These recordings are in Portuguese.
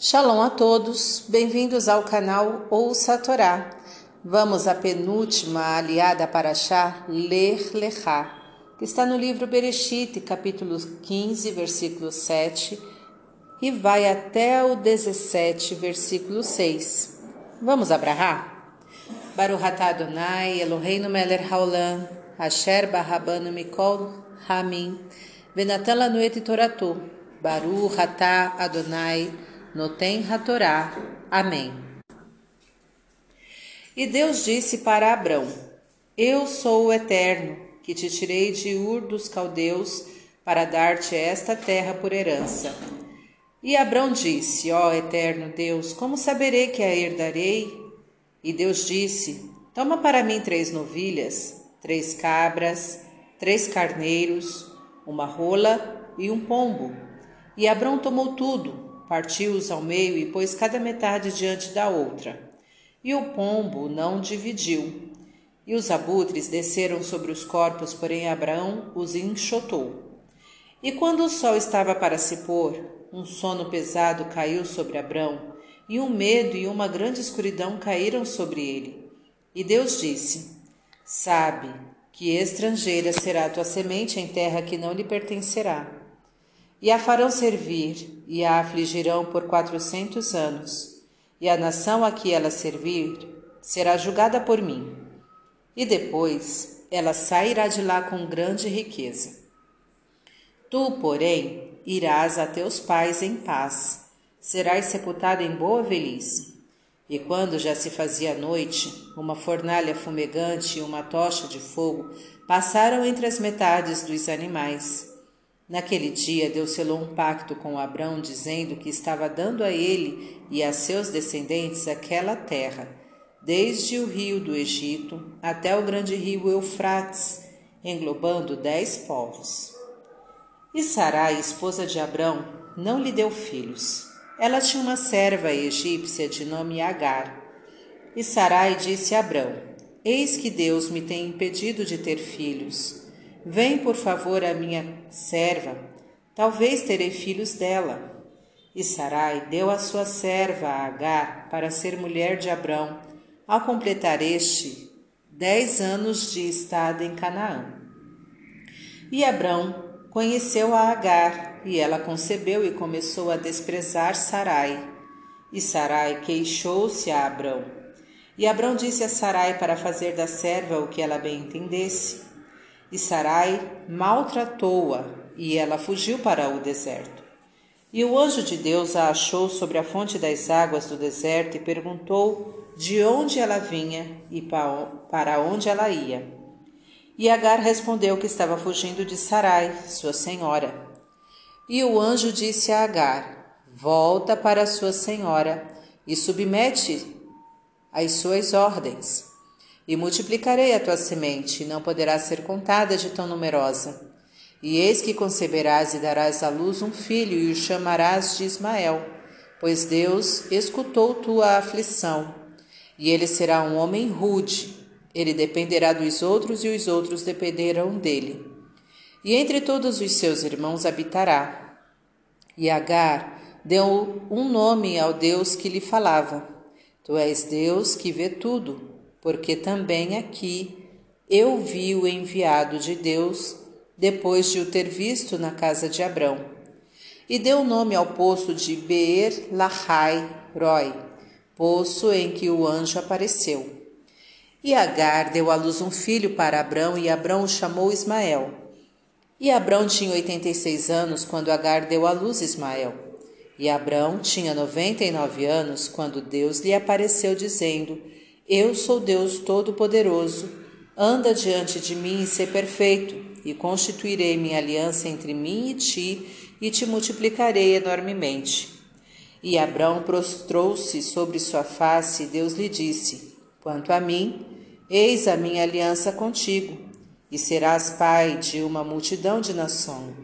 Shalom a todos, bem-vindos ao canal Ouça a Torá. Vamos à penúltima aliada para Shá, Ler Lechá, que está no livro Bereshit, capítulo 15, versículo 7, e vai até o 17, versículo 6. Vamos abrahar? Baruch atah Adonai, Eloheinu melech haolam, asher barabanu mikol hamim, venatan lanu et toratu, Baruch atah Adonai, noten hatorá. Amém. E Deus disse para Abrão, Eu sou o Eterno, que te tirei de Ur dos caldeus, para dar-te esta terra por herança. E Abrão disse: Ó Eterno Deus, como saberei que a herdarei? E Deus disse: Toma para mim três novilhas, três cabras, três carneiros, uma rola e um pombo. E Abrão tomou tudo, partiu-os ao meio e pôs cada metade diante da outra. E o pombo não dividiu. E os abutres desceram sobre os corpos, porém Abraão os enxotou. E quando o sol estava para se pôr, um sono pesado caiu sobre Abrão, e um medo e uma grande escuridão caíram sobre ele. E Deus disse: Sabe que estrangeira será a tua semente em terra que não lhe pertencerá e a farão servir, e a afligirão por quatrocentos anos, e a nação a que ela servir será julgada por mim. E depois ela sairá de lá com grande riqueza. Tu, porém, irás a teus pais em paz, serás sepultado em boa velhice. E quando já se fazia noite, uma fornalha fumegante e uma tocha de fogo passaram entre as metades dos animais Naquele dia Deus selou um pacto com Abrão, dizendo que estava dando a ele e a seus descendentes aquela terra, desde o rio do Egito até o grande rio Eufrates, englobando dez povos. E Sarai, esposa de Abrão, não lhe deu filhos. Ela tinha uma serva egípcia de nome Agar. E Sarai disse a Abrão: Eis que Deus me tem impedido de ter filhos. Vem, por favor, a minha serva, talvez terei filhos dela. E Sarai deu a sua serva a Agar para ser mulher de Abrão, ao completar este dez anos de estada em Canaã. E Abrão conheceu a Agar, e ela concebeu e começou a desprezar Sarai. E Sarai queixou-se a Abrão. E Abrão disse a Sarai para fazer da serva o que ela bem entendesse. E Sarai maltratou-a, e ela fugiu para o deserto. E o anjo de Deus a achou sobre a fonte das águas do deserto e perguntou de onde ela vinha e para onde ela ia. E Agar respondeu que estava fugindo de Sarai, sua senhora. E o anjo disse a Agar: Volta para sua senhora e submete às suas ordens. E multiplicarei a tua semente, e não poderá ser contada de tão numerosa. E eis que conceberás e darás à luz um filho, e o chamarás de Ismael, pois Deus escutou tua aflição. E ele será um homem rude, ele dependerá dos outros, e os outros dependerão dele. E entre todos os seus irmãos habitará. E Agar deu um nome ao Deus que lhe falava: Tu és Deus que vê tudo porque também aqui eu vi o enviado de Deus depois de o ter visto na casa de Abrão. E deu nome ao poço de Beer Lahai Roi, poço em que o anjo apareceu. E Agar deu à luz um filho para Abrão, e Abrão o chamou Ismael. E Abrão tinha oitenta e seis anos quando Agar deu à luz Ismael. E Abrão tinha noventa e nove anos quando Deus lhe apareceu, dizendo: eu sou Deus Todo-Poderoso. Anda diante de mim e ser perfeito, e constituirei minha aliança entre mim e ti, e te multiplicarei enormemente. E Abrão prostrou-se sobre sua face, e Deus lhe disse: Quanto a mim, eis a minha aliança contigo, e serás pai de uma multidão de, nação,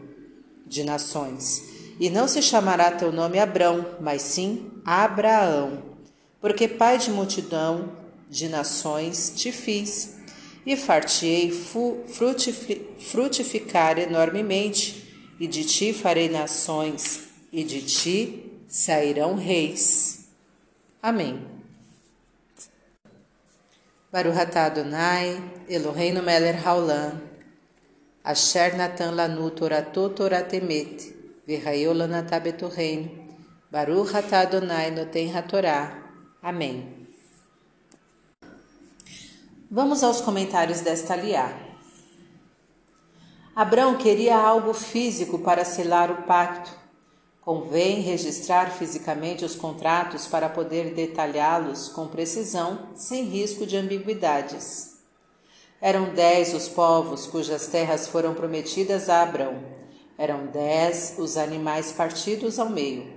de nações. E não se chamará teu nome Abrão, mas sim Abraão, porque pai de multidão de nações te fiz, e fartei frutificar enormemente, e de ti farei nações, e de ti sairão reis. Amém. Baruch atah Adonai, Eloheinu melech haolam, asher natan lanu torato toratemet, Baruch atah Adonai noten hatorá. Amém. Vamos aos comentários desta liá. Abrão queria algo físico para selar o pacto. Convém registrar fisicamente os contratos para poder detalhá-los com precisão, sem risco de ambiguidades. Eram dez os povos cujas terras foram prometidas a Abrão. Eram dez os animais partidos ao meio.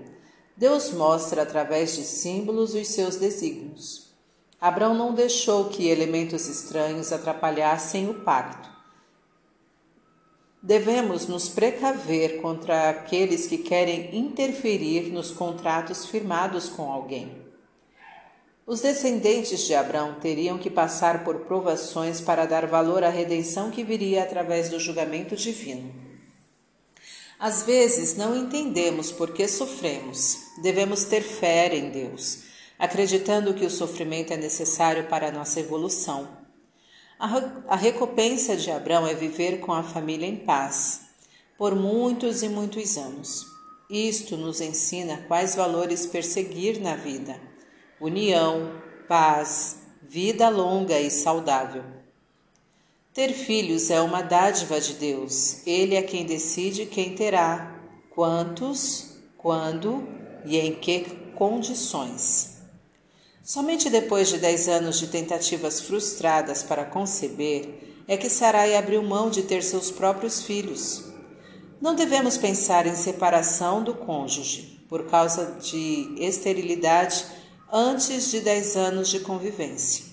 Deus mostra através de símbolos os seus desígnios. Abraão não deixou que elementos estranhos atrapalhassem o pacto. Devemos nos precaver contra aqueles que querem interferir nos contratos firmados com alguém. Os descendentes de Abraão teriam que passar por provações para dar valor à redenção que viria através do julgamento divino. Às vezes não entendemos por que sofremos. Devemos ter fé em Deus acreditando que o sofrimento é necessário para a nossa evolução. A recompensa de Abraão é viver com a família em paz, por muitos e muitos anos. Isto nos ensina quais valores perseguir na vida: união, paz, vida longa e saudável. Ter filhos é uma dádiva de Deus. Ele é quem decide quem terá, quantos, quando e em que condições. Somente depois de dez anos de tentativas frustradas para conceber é que Sarai abriu mão de ter seus próprios filhos. Não devemos pensar em separação do cônjuge por causa de esterilidade antes de dez anos de convivência.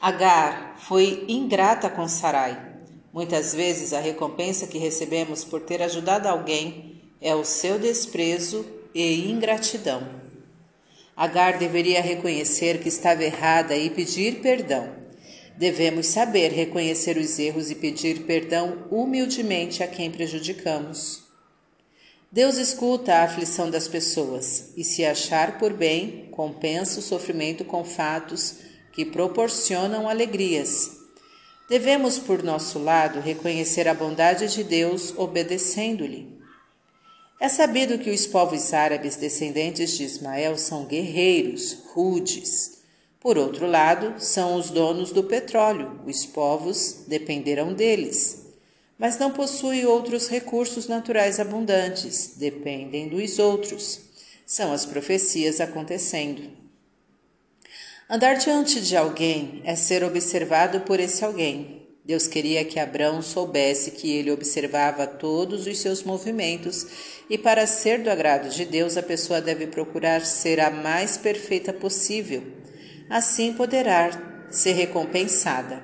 Agar foi ingrata com Sarai. Muitas vezes a recompensa que recebemos por ter ajudado alguém é o seu desprezo e ingratidão. Agar deveria reconhecer que estava errada e pedir perdão. Devemos saber reconhecer os erros e pedir perdão humildemente a quem prejudicamos. Deus escuta a aflição das pessoas e, se achar por bem, compensa o sofrimento com fatos que proporcionam alegrias. Devemos, por nosso lado, reconhecer a bondade de Deus obedecendo-lhe. É sabido que os povos árabes descendentes de Ismael são guerreiros, rudes. Por outro lado, são os donos do petróleo, os povos dependerão deles. Mas não possuem outros recursos naturais abundantes, dependem dos outros. São as profecias acontecendo. Andar diante de alguém é ser observado por esse alguém. Deus queria que Abraão soubesse que ele observava todos os seus movimentos e, para ser do agrado de Deus, a pessoa deve procurar ser a mais perfeita possível. Assim poderá ser recompensada.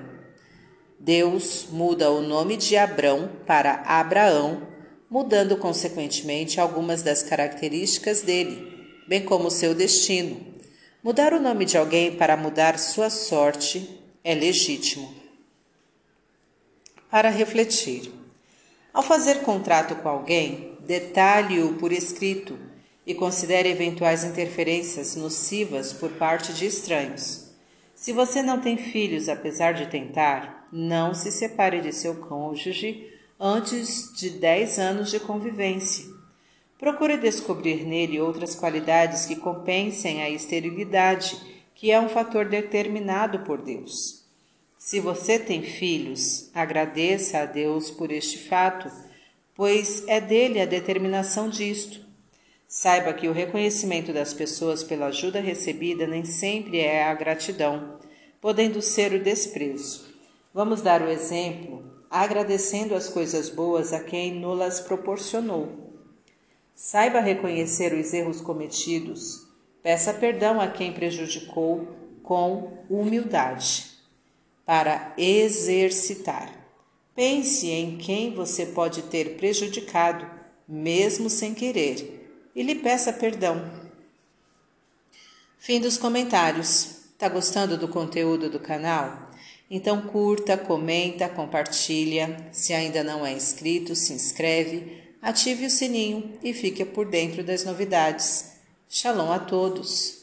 Deus muda o nome de Abrão para Abraão, mudando consequentemente algumas das características dele, bem como seu destino. Mudar o nome de alguém para mudar sua sorte é legítimo para refletir. Ao fazer contrato com alguém, detalhe-o por escrito e considere eventuais interferências nocivas por parte de estranhos. Se você não tem filhos, apesar de tentar, não se separe de seu cônjuge antes de 10 anos de convivência. Procure descobrir nele outras qualidades que compensem a esterilidade, que é um fator determinado por Deus. Se você tem filhos, agradeça a Deus por este fato, pois é dele a determinação disto. Saiba que o reconhecimento das pessoas pela ajuda recebida nem sempre é a gratidão, podendo ser o desprezo. Vamos dar o exemplo agradecendo as coisas boas a quem nos proporcionou. Saiba reconhecer os erros cometidos, peça perdão a quem prejudicou com humildade para exercitar. Pense em quem você pode ter prejudicado, mesmo sem querer, e lhe peça perdão. Fim dos comentários. Tá gostando do conteúdo do canal? Então curta, comenta, compartilha. Se ainda não é inscrito, se inscreve, ative o sininho e fique por dentro das novidades. Shalom a todos!